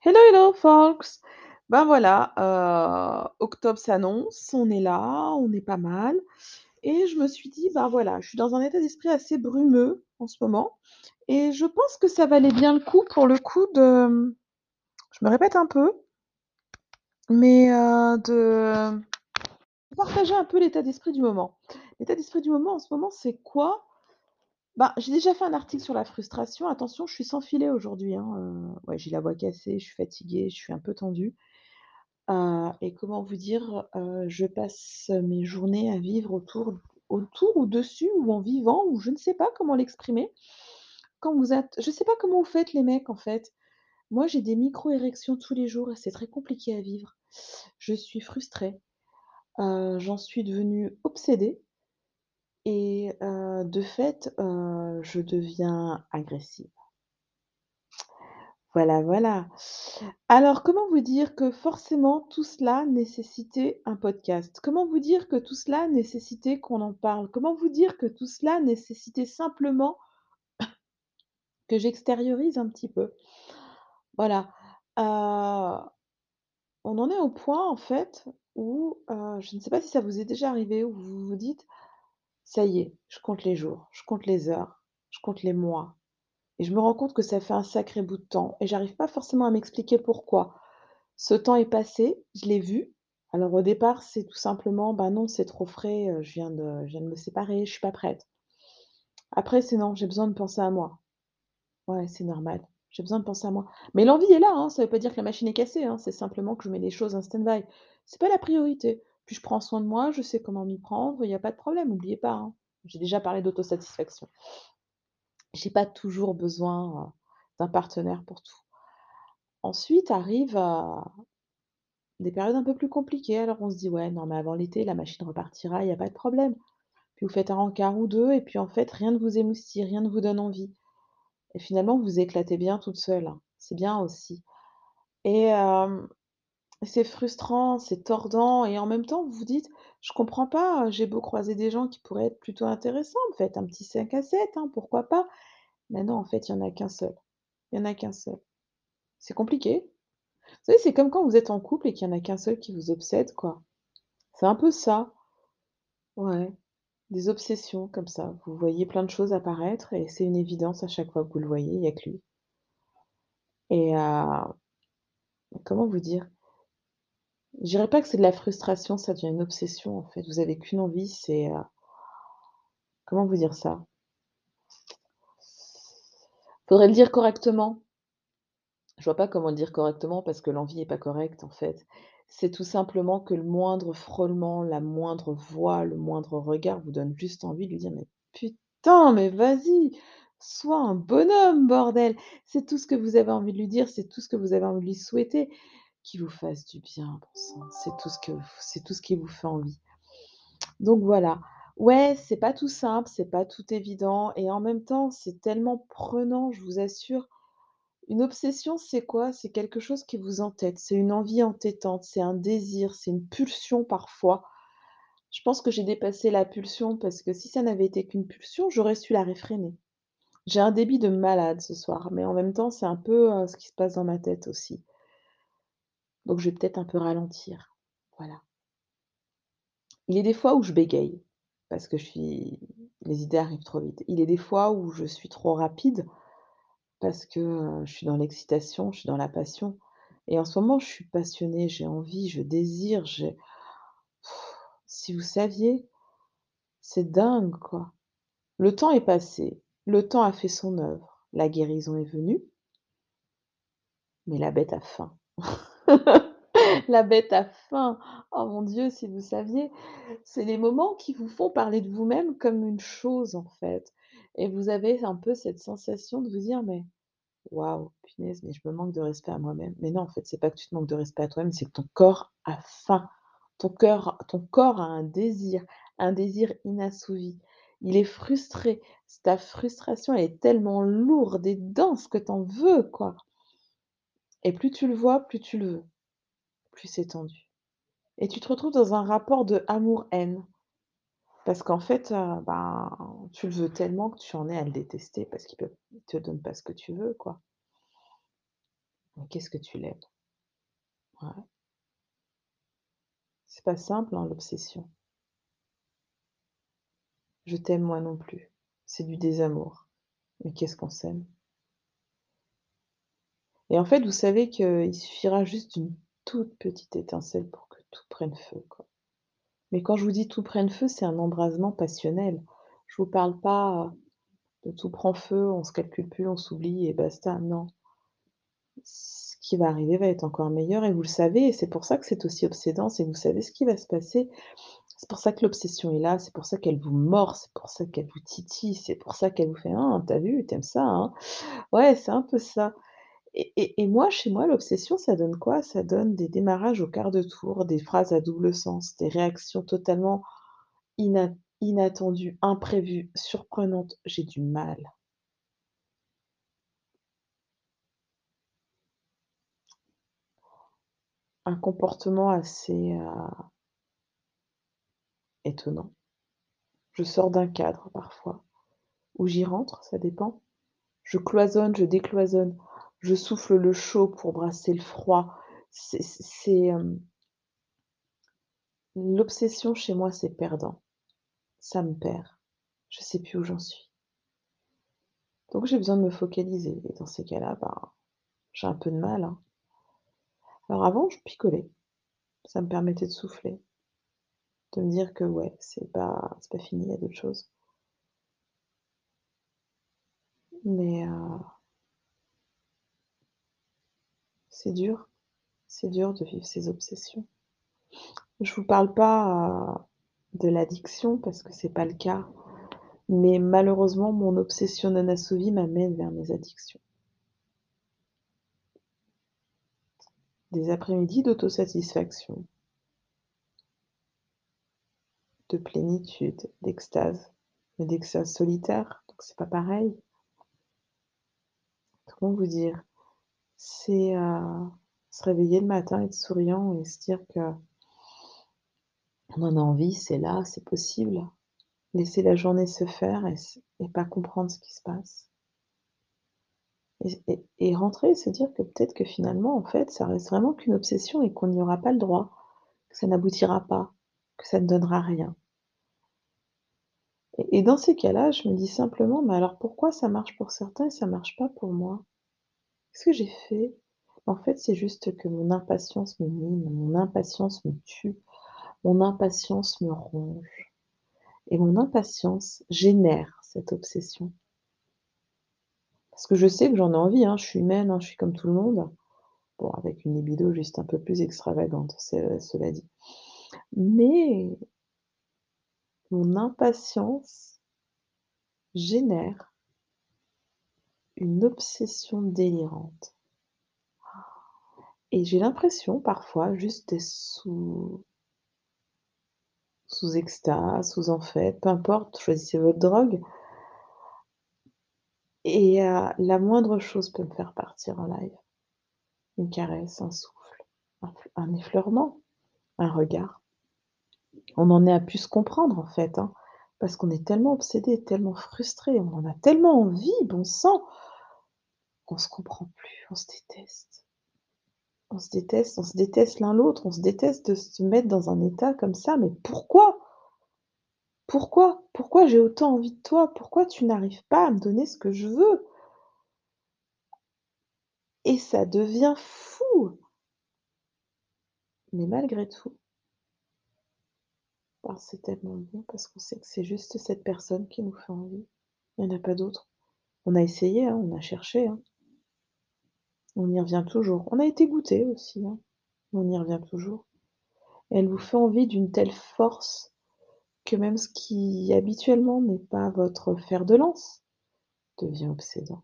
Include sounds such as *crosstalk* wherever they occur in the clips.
Hello, hello folks! Ben voilà, heu, octobre s'annonce, on est là, on est pas mal et je me suis dit: «Ben voilà, je suis dans un état d'esprit assez brumeux en ce moment et je pense que ça valait bien le coup pour le coup de, je me répète un peu mais heu, de partager un peu l'état d'esprit du moment. L'état d'esprit du moment en ce moment, c'est quoi? Ben, j'ai déjà fait un article sur la frustration. Attention, je suis sans filet aujourd'hui, hein, heu, ouais, j'ai la voix cassée, je suis fatiguée, je suis un peu tendue. Heu et comment vous dire? Heu, je passe mes journées à vivre autour autour ou dessus ou en vivant ou je ne sais pas comment l'exprimer. Quand vous êtes je sais pas comment vous faites les mecs en fait. Moi, j'ai des micro-érections tous les jours et c'est très compliqué à vivre. Je suis frustrée, heu, j'en suis devenue obsédée et heu, de fait, heu, je deviens agressive. Voilà, voilà. Alors, comment vous dire que forcément tout cela nécessitait un podcast? Comment vous dire que tout cela nécessitait qu'on en parle? Comment vous dire que tout cela nécessitait simplement que j'extériorise un petit peu? Voilà, heu, on en est au point en fait où, je ne sais pas si ça vous est déjà arrivé, où vous vous dites: «Ça y est, je compte les jours, je compte les heures, je compte les mois et je me rends compte que ça fait un sacré bout de temps et j'arrive pas forcément à m'expliquer pourquoi». Ce temps est passé, je l'ai vu. Alors au départ, c'est tout simplement: «Bah non, c'est trop frais, heu, je viens de je viens de me séparer, je suis pas prête». Après c'est: «Non, j'ai besoin de penser à moi». Ouais, c'est normal, j'ai besoin de penser à moi. Mais l'envie est là, hein, ça veut pas dire que la machine est cassée, hein, c'est simplement que je mets les choses en stand-by. C'est pas la priorité. Puis je prends soin de moi, je sais comment m'y prendre, il y a pas de problème, n'oubliez pas, hein. J'ai déjà parlé d'autosatisfaction. J'ai pas toujours besoin, heu, d'un partenaire pour tout. Ensuite arrivent, heu, des périodes un peu plus compliquées. Alors on se dit: «Ouais, non mais avant l'été, la machine repartira, il y a pas de problème». Puis vous faites un rencard ou 2 et puis en fait, rien ne vous émoustille, rien ne vous donne envie et finalement vous éclatez bien toute seule, hein. C'est bien aussi et hem, c'est frustrant, c'est tordant et en même temps vous vous dites: «Je comprends pas, j'ai beau croiser des gens qui pourraient être plutôt intéressants, faites un petit 5 à 7, hein, pourquoi pas?» mais non, en fait, il y en a qu'un seul. Il y en a qu'un seul. C'est compliqué. Vous savez, c'est comme quand vous êtes en couple et qu'il y en a qu'un seul qui vous obsède, quoi. C'est un peu ça. Ouais, des obsessions comme ça. Vous voyez plein de choses apparaître et c'est une évidence à chaque fois que vous le voyez, il y a que lui et heu, comment vous dire? Je dirais pas que c'est de la frustration, ça devient une obsession, en fait. Vous avez qu'une envie, c'est, heu comment vous dire ça? Faudrait le dire correctement. Je vois pas comment le dire correctement parce que l'envie est pas correcte, en fait. C'est tout simplement que le moindre frôlement, la moindre voix, le moindre regard vous donne juste envie de lui dire: «Mais putain, mais vas-y, sois un bonhomme, bordel!» c'est tout ce que vous avez envie de lui dire, c'est tout ce que vous avez envie de lui souhaiter. Qu'il vous fasse du bien, c'est tout ce que c'est tout ce qui vous fait envie. Donc voilà. Ouais, c'est pas tout simple, c'est pas tout évident et en même temps, c'est tellement prenant, je vous assure. Une obsession, c'est quoi? C'est quelque chose qui vous entête, c'est une envie entêtante, c'est un désir, c'est une pulsion parfois. Je pense que j'ai dépassé la pulsion parce que si ça n'avait été qu'une pulsion, j'aurais su la réfréner. J'ai un débit de malade ce soir, mais en même temps, c'est un peu, heu, ce qui se passe dans ma tête aussi. Donc je vais peut-être un peu ralentir. Voilà. Il a des fois où je bégaye parce que je suis les idées arrivent trop vite. Il a des fois où je suis trop rapide parce que, je suis dans l'excitation, je suis dans la passion et en ce moment, je suis passionnée, j'ai envie, je désire, j'ai si vous saviez, c'est dingue, quoi. Le temps est passé, le temps a fait son œuvre, la guérison est venue mais la bête a faim. *laughs* *laughs* La bête a faim. Oh mon Dieu, si vous saviez, c'est les moments qui vous font parler de vous-même comme une chose, en fait et vous avez un peu cette sensation de vous dire: «Mais waouh, punaise, mais je me manque de respect à moi-même». Mais non, en fait, c'est pas que tu te manques de respect à toi-même, c'est que ton corps a faim. Ton cœur ton corps a un désir, un désir inassouvi. Il est frustré. Ta frustration, elle est tellement lourde et dense que tu en veux, quoi et plus tu le vois, plus tu le veux, plus tendu et tu te retrouves dans un rapport de amour-haine parce qu'en fait, heu, ben, tu le veux tellement que tu en es à le détester parce qu'il il te donne pas ce que tu veux, quoi qu'est-ce que tu l'aimes? Ouais. C'est pas simple, hein, l'obsession. Je t'aime moi non plus. C'est du désamour. Mais qu'est-ce qu'on s'aime? Et en fait, vous savez qu'il suffira juste d'une toute petite étincelle pour que tout prenne feu, quoi. Mais quand je vous dis tout prenne feu, c'est un embrasement passionnel. Je vous parle pas de tout prend feu, on se calcule plus, on s'oublie et basta, non. Ce qui va arriver va être encore meilleur et vous le savez et c'est pour ça que c'est aussi obsédant, c'est vous savez ce qui va se passer. C'est pour ça que l'obsession est là, c'est pour ça qu'elle vous mord, c'est pour ça qu'elle vous titille, c'est pour ça qu'elle vous fait: «Hein, tu vu, tu ça, hein?» ouais, c'est un peu ça et moi, chez moi, l'obsession, ça donne quoi? Ça donne des démarrages au quart de tour, des phrases à double sens, des réactions totalement ina inattendues, imprévues, surprenantes. J'ai du mal. Un comportement assez, heu, étonnant. Je sors d'un cadre parfois, ou j'y rentre, ça dépend. Je cloisonne, je décloisonne, je souffle le chaud pour brasser le froid. C'est hem l'obsession chez moi, c'est perdant. Ça me perd. Je sais plus où j'en suis. Donc j'ai besoin de me focaliser et dans ces cas-là, ben, j'ai un peu de mal, hein. Alors avant, je picolais. Ça me permettait de souffler, de me dire que ouais, c'est pas c'est pas fini, il y a d'autres choses. Mais heu c'est dur, c'est dur de vivre ces obsessions. Je vous parle pas, heu, de l'addiction parce que c'est pas le cas, mais malheureusement, mon obsession non assouvie m'amène vers mes addictions. Des après-midi d'autosatisfaction de plénitude, d'extase, mais d'extase solitaire, donc c'est pas pareil. Comment vous dire? C'est, heu, se réveiller le matin, être souriant et se dire qu'on en a envie, c'est là, c'est possible. Laisser la journée se faire et pas comprendre ce qui se passe. Et rentrer et se dire que peut-être que finalement, en fait, ça reste vraiment qu'une obsession et qu'on n'y aura pas le droit, que ça n'aboutira pas, que ça ne donnera rien. Et et dans ces cas-là, je me dis simplement: «Mais alors pourquoi ça marche pour certains et ça marche pas pour moi? Qu'est-ce que j'ai fait?» en fait, c'est juste que mon impatience me mine, mon impatience me tue, mon impatience me ronge et mon impatience génère cette obsession. Parce que je sais que j'en ai envie, hein, je suis humaine, hein, je suis comme tout le monde. Bon, avec une libido juste un peu plus extravagante, ce cela dit. Mais mon impatience génère une obsession délirante. Et j'ai l'impression parfois juste d'être sous sous extase, sous amphète, peu importe, choisissez votre drogue et heu, la moindre chose peut me faire partir en live. Une caresse, un souffle, un effleurement, un regard. On en est à plus se comprendre en fait, hein, parce qu'on est tellement obsédés, tellement frustrés, on en a tellement envie, bon sang, qu'on se comprend plus, on se déteste. On se déteste, on se déteste l'un l'autre, on se déteste de se mettre dans un état comme ça, mais pourquoi? Pourquoi? Pourquoi j'ai autant envie de toi? Pourquoi tu n'arrives pas à me donner ce que je veux? Et ça devient fou! Mais malgré tout oh c'est tellement bon parce qu'on sait que c'est juste cette personne qui nous fait envie. Il y en a pas d'autres. On a essayé, hein, on a cherché, hein. On y revient toujours. On a été goûtés aussi, hein, on y revient toujours. Elle vous fait envie d'une telle force que même ce qui habituellement n'est pas votre fer de lance devient obsédant.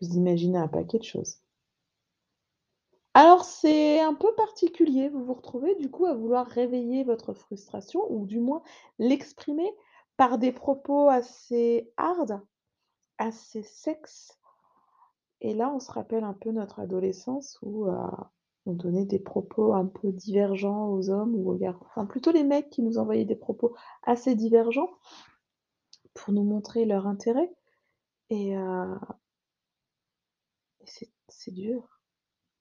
Vous imaginez un paquet de choses. Alors c'est un peu particulier, vous vous retrouvez du coup à vouloir réveiller votre frustration ou du moins l'exprimer par des propos assez hard, assez sexe et là on se rappelle un peu notre adolescence où, heu, on donnait des propos un peu divergents aux hommes ou aux gar enfin plutôt les mecs qui nous envoyaient des propos assez divergents pour nous montrer leur intérêt et c'est c'est dur.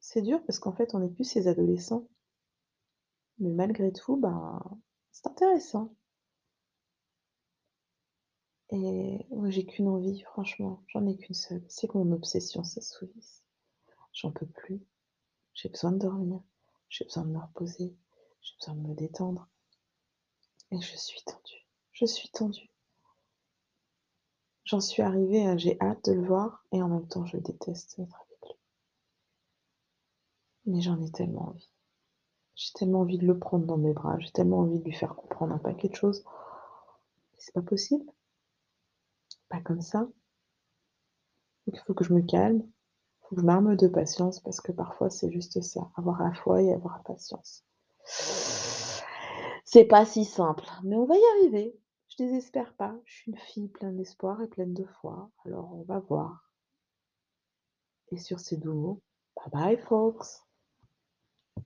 C'est dur parce qu'en fait, on n'est plus ces adolescents. Mais malgré tout, ben, c'est intéressant. Et j'ai qu'une envie, franchement, j'en ai qu'une seule, c'est que mon obsession s'assouvisse. J'en peux plus. J'ai besoin de dormir, j'ai besoin de me reposer, j'ai besoin de me détendre. Et je suis tendue, je suis tendue. J'en suis arrivée à j'ai hâte de le voir et en même temps je déteste être avec lui. Mais j'en ai tellement envie. J'ai tellement envie de le prendre dans mes bras, j'ai tellement envie de lui faire comprendre un paquet de choses. Mais c'est pas possible. Comme ça. Il faut que je me calme, il faut que je m'arme de patience parce que parfois c'est juste ça, avoir la foi et avoir la patience. C'est pas si simple, mais on va y arriver. Je désespère pas, je suis une fille pleine d'espoir et pleine de foi, alors on va voir. Et sur ces doux mots, bye bye folks!